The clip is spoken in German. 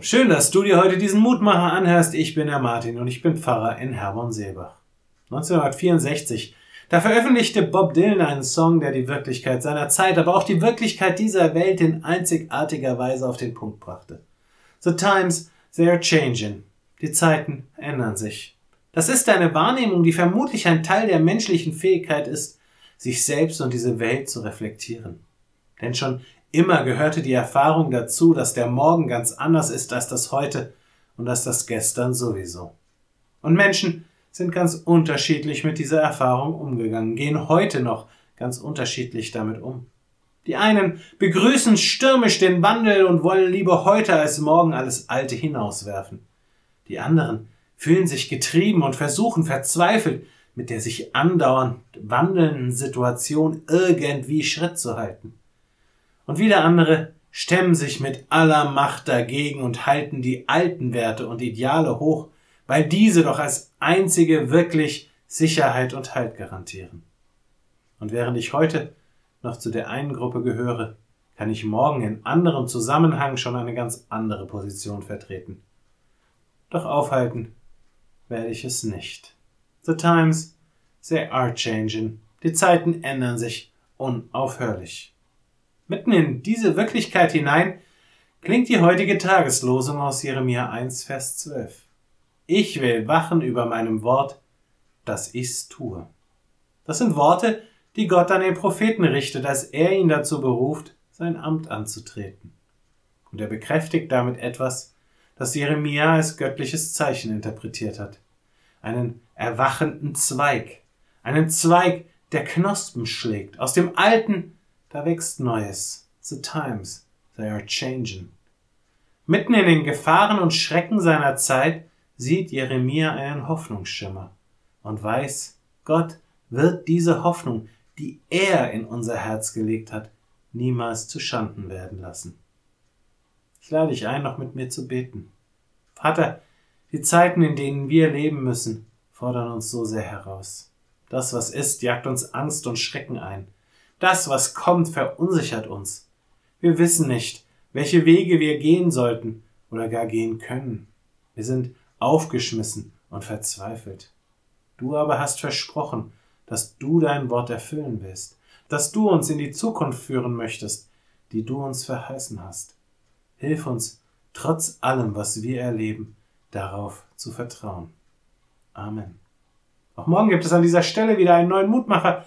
Schön, dass du dir heute diesen Mutmacher anhörst. Ich bin der Martin und ich bin Pfarrer in Herborn-Seebach. 1964, da veröffentlichte Bob Dylan einen Song, der die Wirklichkeit seiner Zeit, aber auch die Wirklichkeit dieser Welt in einzigartiger Weise auf den Punkt brachte. The times, they are changing. Die Zeiten ändern sich. Das ist eine Wahrnehmung, die vermutlich ein Teil der menschlichen Fähigkeit ist, sich selbst und diese Welt zu reflektieren. Denn schon immer gehörte die Erfahrung dazu, dass der Morgen ganz anders ist als das heute und als das gestern sowieso. Und Menschen sind ganz unterschiedlich mit dieser Erfahrung umgegangen, gehen heute noch ganz unterschiedlich damit um. Die einen begrüßen stürmisch den Wandel und wollen lieber heute als morgen alles Alte hinauswerfen. Die anderen fühlen sich getrieben und versuchen verzweifelt, mit der sich andauernd wandelnden Situation irgendwie Schritt zu halten. Und wieder andere stemmen sich mit aller Macht dagegen und halten die alten Werte und Ideale hoch, weil diese doch als einzige wirklich Sicherheit und Halt garantieren. Und während ich heute noch zu der einen Gruppe gehöre, kann ich morgen in anderem Zusammenhang schon eine ganz andere Position vertreten. Doch aufhalten werde ich es nicht. The times, they are changing. Die Zeiten ändern sich unaufhörlich. Mitten in diese Wirklichkeit hinein klingt die heutige Tageslosung aus Jeremia 1, Vers 12. Ich will wachen über meinem Wort, dass ich's tue. Das sind Worte, die Gott an den Propheten richtet, als er ihn dazu beruft, sein Amt anzutreten. Und er bekräftigt damit etwas, das Jeremia als göttliches Zeichen interpretiert hat. Einen erwachenden Zweig. Einen Zweig, der Knospen schlägt. Aus dem Alten, da wächst Neues. The times, they are changing. Mitten in den Gefahren und Schrecken seiner Zeit sieht Jeremia einen Hoffnungsschimmer und weiß, Gott wird diese Hoffnung, die er in unser Herz gelegt hat, niemals zu Schanden werden lassen. Ich lade dich ein, noch mit mir zu beten. Vater, die Zeiten, in denen wir leben müssen, fordern uns so sehr heraus. Das, was ist, jagt uns Angst und Schrecken ein. Das, was kommt, verunsichert uns. Wir wissen nicht, welche Wege wir gehen sollten oder gar gehen können. Wir sind aufgeschmissen und verzweifelt. Du aber hast versprochen, dass du dein Wort erfüllen willst, dass du uns in die Zukunft führen möchtest, die du uns verheißen hast. Hilf uns, trotz allem, was wir erleben, darauf zu vertrauen. Amen. Auch morgen gibt es an dieser Stelle wieder einen neuen Mutmacher.